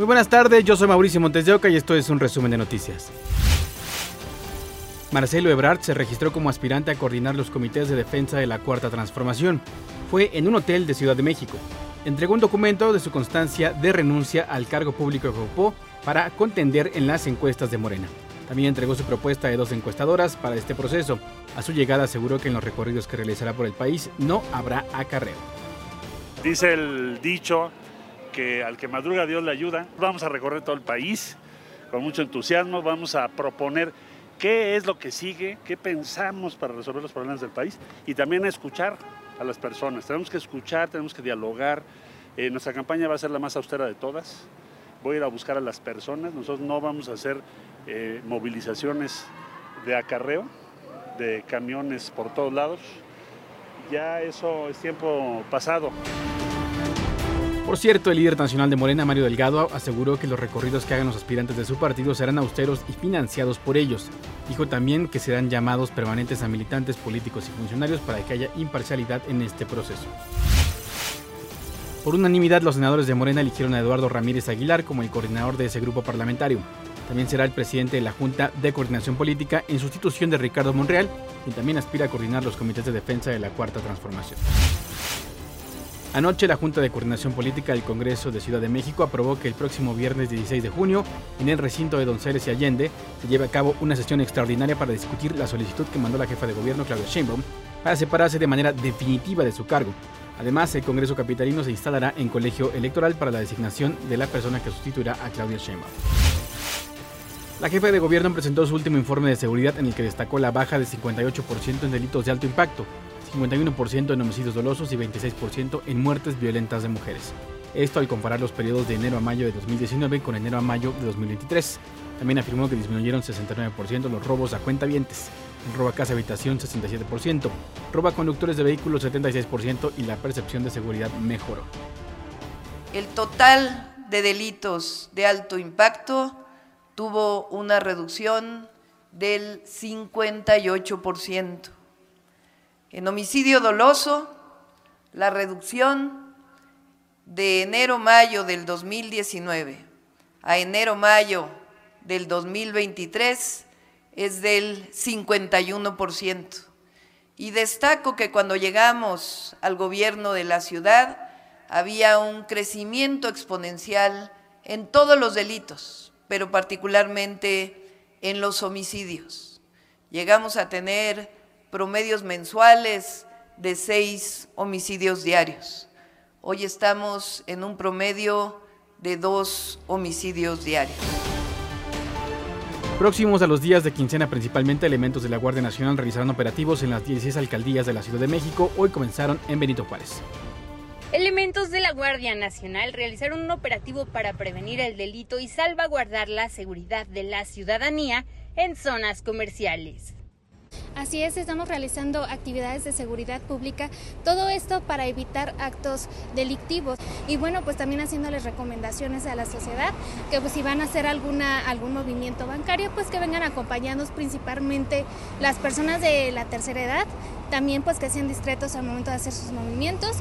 Muy buenas tardes, yo soy Mauricio Montes de Oca y esto es un resumen de noticias. Marcelo Ebrard se registró como aspirante a coordinar los comités de defensa de la Cuarta Transformación. Fue en un hotel de Ciudad de México. Entregó un documento de su constancia de renuncia al cargo público que ocupó para contender en las encuestas de Morena. También entregó su propuesta de dos encuestadoras para este proceso. A su llegada aseguró que en los recorridos que realizará por el país no habrá acarreo. Dice el dicho que al que madruga Dios le ayuda. Vamos a recorrer todo el país con mucho entusiasmo, vamos a proponer qué es lo que sigue, qué pensamos para resolver los problemas del país y también escuchar a las personas. Tenemos que escuchar, tenemos que dialogar. Eh, nuestra campaña va a ser la más austera de todas. Voy a ir a buscar a las personas. Nosotros no vamos a hacer eh, movilizaciones de acarreo, de camiones por todos lados. Ya eso es tiempo pasado. Por cierto, el líder nacional de Morena, Mario Delgado, aseguró que los recorridos que hagan los aspirantes de su partido serán austeros y financiados por ellos. Dijo también que serán llamados permanentes a militantes políticos y funcionarios para que haya imparcialidad en este proceso. Por unanimidad, los senadores de Morena eligieron a Eduardo Ramírez Aguilar como el coordinador de ese grupo parlamentario. También será el presidente de la Junta de Coordinación Política en sustitución de Ricardo Monreal, quien también aspira a coordinar los comités de defensa de la Cuarta Transformación. Anoche la Junta de Coordinación Política del Congreso de Ciudad de México aprobó que el próximo viernes 16 de junio, en el recinto de Donceles y Allende, se lleve a cabo una sesión extraordinaria para discutir la solicitud que mandó la jefa de gobierno Claudia Sheinbaum para separarse de manera definitiva de su cargo. Además, el Congreso Capitalino se instalará en colegio electoral para la designación de la persona que sustituirá a Claudia Sheinbaum. La jefa de gobierno presentó su último informe de seguridad en el que destacó la baja de 58% en delitos de alto impacto, 51% en homicidios dolosos y 26% en muertes violentas de mujeres. Esto al comparar los periodos de enero a mayo de 2019 con enero a mayo de 2023. También afirmó que disminuyeron 69% los robos a cuentavientes, el robo a casa habitación 67%, robo a conductores de vehículos 76% y la percepción de seguridad mejoró. El total de delitos de alto impacto tuvo una reducción del 58%. En homicidio doloso, la reducción de enero-mayo del 2019 a enero-mayo del 2023 es del 51%. Y destaco que cuando llegamos al gobierno de la ciudad había un crecimiento exponencial en todos los delitos, pero particularmente en los homicidios. Llegamos a tener promedios mensuales de seis homicidios diarios. Hoy estamos en un promedio de dos homicidios diarios. Próximos a los días de quincena, principalmente elementos de la Guardia Nacional realizaron operativos en las 16 alcaldías de la Ciudad de México. Hoy comenzaron en Benito Juárez. Elementos de la Guardia Nacional realizaron un operativo para prevenir el delito y salvaguardar la seguridad de la ciudadanía en zonas comerciales. Así es, estamos realizando actividades de seguridad pública, todo esto para evitar actos delictivos y bueno, pues también haciéndoles recomendaciones a la sociedad que pues si van a hacer alguna algún movimiento bancario, pues que vengan acompañados principalmente las personas de la tercera edad, también pues que sean discretos al momento de hacer sus movimientos.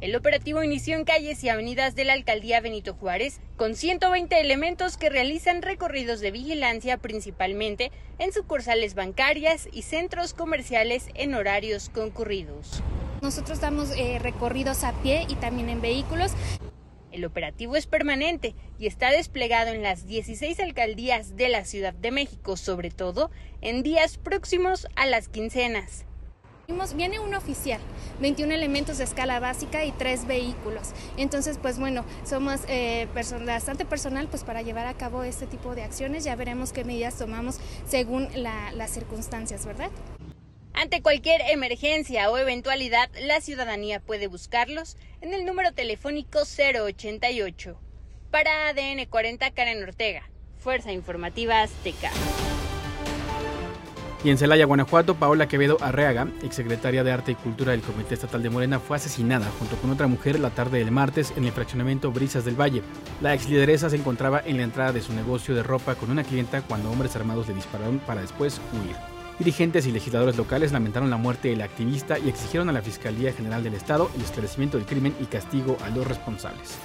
El operativo inició en calles y avenidas de la alcaldía Benito Juárez, con 120 elementos que realizan recorridos de vigilancia principalmente en sucursales bancarias y centros comerciales en horarios concurridos. Nosotros damos eh, recorridos a pie y también en vehículos. El operativo es permanente y está desplegado en las 16 alcaldías de la Ciudad de México, sobre todo en días próximos a las quincenas. Viene un oficial, 21 elementos de escala básica y tres vehículos. Entonces, pues bueno, somos eh, bastante personal pues para llevar a cabo este tipo de acciones. Ya veremos qué medidas tomamos según las circunstancias, ¿verdad? Ante cualquier emergencia o eventualidad, la ciudadanía puede buscarlos en el número telefónico 088. Para ADN 40, Karen Ortega, Fuerza Informativa Azteca. Y en Celaya, Guanajuato, Paola Quevedo Arreaga, exsecretaria de Arte y Cultura del Comité Estatal de Morena, fue asesinada junto con otra mujer la tarde del martes en el fraccionamiento Brisas del Valle. La ex lideresa se encontraba en la entrada de su negocio de ropa con una clienta cuando hombres armados le dispararon para después huir. Dirigentes y legisladores locales lamentaron la muerte del activista y exigieron a la Fiscalía General del Estado el esclarecimiento del crimen y castigo a los responsables.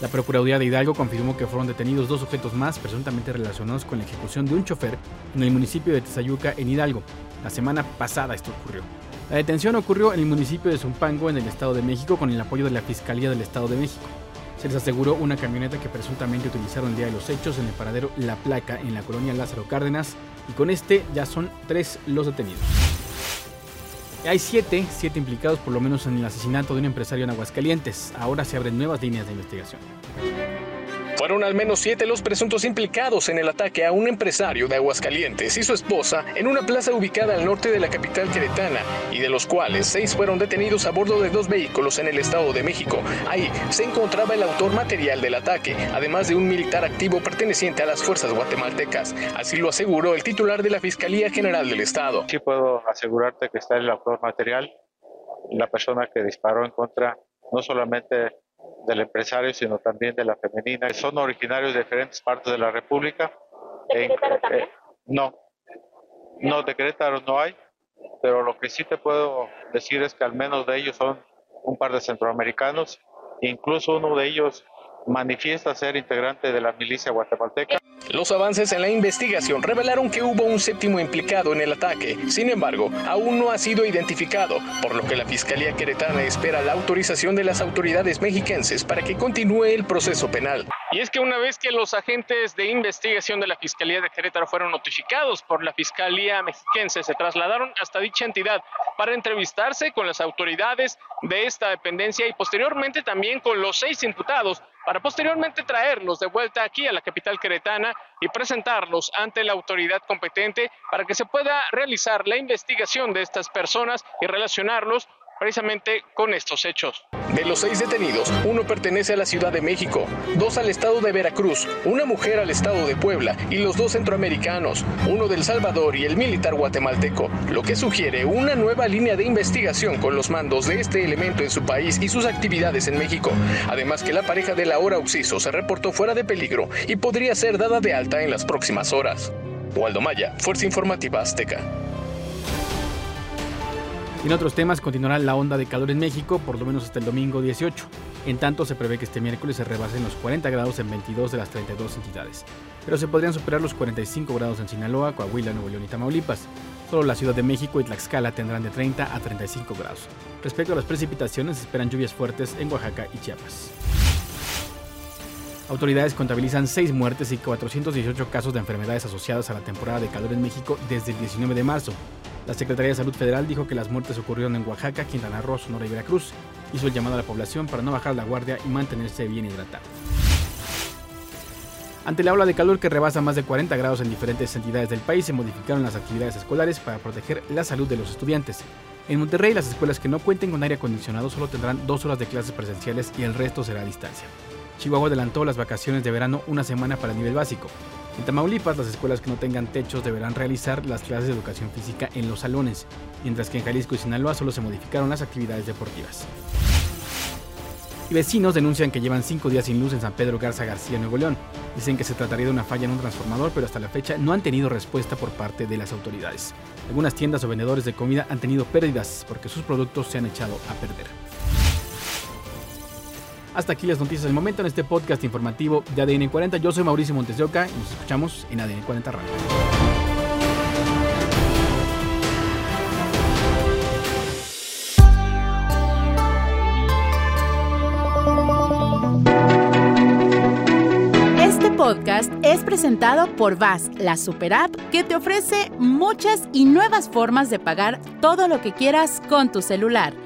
La Procuraduría de Hidalgo confirmó que fueron detenidos dos sujetos más presuntamente relacionados con la ejecución de un chofer en el municipio de Tezayuca, en Hidalgo. La semana pasada esto ocurrió. La detención ocurrió en el municipio de Zumpango, en el Estado de México, con el apoyo de la Fiscalía del Estado de México. Se les aseguró una camioneta que presuntamente utilizaron el día de los hechos en el paradero La Placa, en la colonia Lázaro Cárdenas, y con este ya son tres los detenidos. Hay siete, siete implicados por lo menos en el asesinato de un empresario en Aguascalientes. Ahora se abren nuevas líneas de investigación. Fueron al menos siete los presuntos implicados en el ataque a un empresario de Aguascalientes y su esposa en una plaza ubicada al norte de la capital queretana, y de los cuales seis fueron detenidos a bordo de dos vehículos en el Estado de México. Ahí se encontraba el autor material del ataque, además de un militar activo perteneciente a las fuerzas guatemaltecas. Así lo aseguró el titular de la Fiscalía General del Estado. Sí puedo asegurarte que está el autor material, la persona que disparó en contra no solamente del empresario, sino también de la femenina. Son originarios de diferentes partes de la República. ¿De Querétaro también? Eh, no, no, de Querétaro no hay, pero lo que sí te puedo decir es que al menos de ellos son un par de centroamericanos, incluso uno de ellos manifiesta ser integrante de la milicia guatemalteca. Los avances en la investigación revelaron que hubo un séptimo implicado en el ataque. Sin embargo, aún no ha sido identificado, por lo que la Fiscalía Queretana espera la autorización de las autoridades mexiquenses para que continúe el proceso penal. Y es que una vez que los agentes de investigación de la Fiscalía de Querétaro fueron notificados por la Fiscalía mexiquense, se trasladaron hasta dicha entidad para entrevistarse con las autoridades de esta dependencia y posteriormente también con los seis imputados para posteriormente traerlos de vuelta aquí a la capital queretana y presentarlos ante la autoridad competente para que se pueda realizar la investigación de estas personas y relacionarlos precisamente con estos hechos. De los seis detenidos, uno pertenece a la Ciudad de México, dos al estado de Veracruz, una mujer al estado de Puebla y los dos centroamericanos, uno del Salvador y el militar guatemalteco, lo que sugiere una nueva línea de investigación con los mandos de este elemento en su país y sus actividades en México. Además que la pareja del ahora Oxiso se reportó fuera de peligro y podría ser dada de alta en las próximas horas. Waldo Maya, Fuerza Informativa Azteca. En otros temas, continuará la onda de calor en México por lo menos hasta el domingo 18. En tanto, se prevé que este miércoles se rebasen los 40 grados en 22 de las 32 entidades. Pero se podrían superar los 45 grados en Sinaloa, Coahuila, Nuevo León y Tamaulipas. Solo la Ciudad de México y Tlaxcala tendrán de 30 a 35 grados. Respecto a las precipitaciones, esperan lluvias fuertes en Oaxaca y Chiapas. Autoridades contabilizan 6 muertes y 418 casos de enfermedades asociadas a la temporada de calor en México desde el 19 de marzo. La Secretaría de Salud Federal dijo que las muertes ocurrieron en Oaxaca, Quintana Roo, Sonora y Veracruz. Hizo el llamado a la población para no bajar la guardia y mantenerse bien hidratado. Ante la ola de calor que rebasa más de 40 grados en diferentes entidades del país, se modificaron las actividades escolares para proteger la salud de los estudiantes. En Monterrey, las escuelas que no cuenten con aire acondicionado solo tendrán dos horas de clases presenciales y el resto será a distancia. Chihuahua adelantó las vacaciones de verano una semana para el nivel básico. En Tamaulipas, las escuelas que no tengan techos deberán realizar las clases de educación física en los salones, mientras que en Jalisco y Sinaloa solo se modificaron las actividades deportivas. Y vecinos denuncian que llevan cinco días sin luz en San Pedro Garza García, Nuevo León. Dicen que se trataría de una falla en un transformador, pero hasta la fecha no han tenido respuesta por parte de las autoridades. Algunas tiendas o vendedores de comida han tenido pérdidas porque sus productos se han echado a perder. Hasta aquí las noticias del momento en este podcast informativo de ADN 40. Yo soy Mauricio Montes de Oca y nos escuchamos en ADN 40 Radio. Este podcast es presentado por VAS, la super app que te ofrece muchas y nuevas formas de pagar todo lo que quieras con tu celular.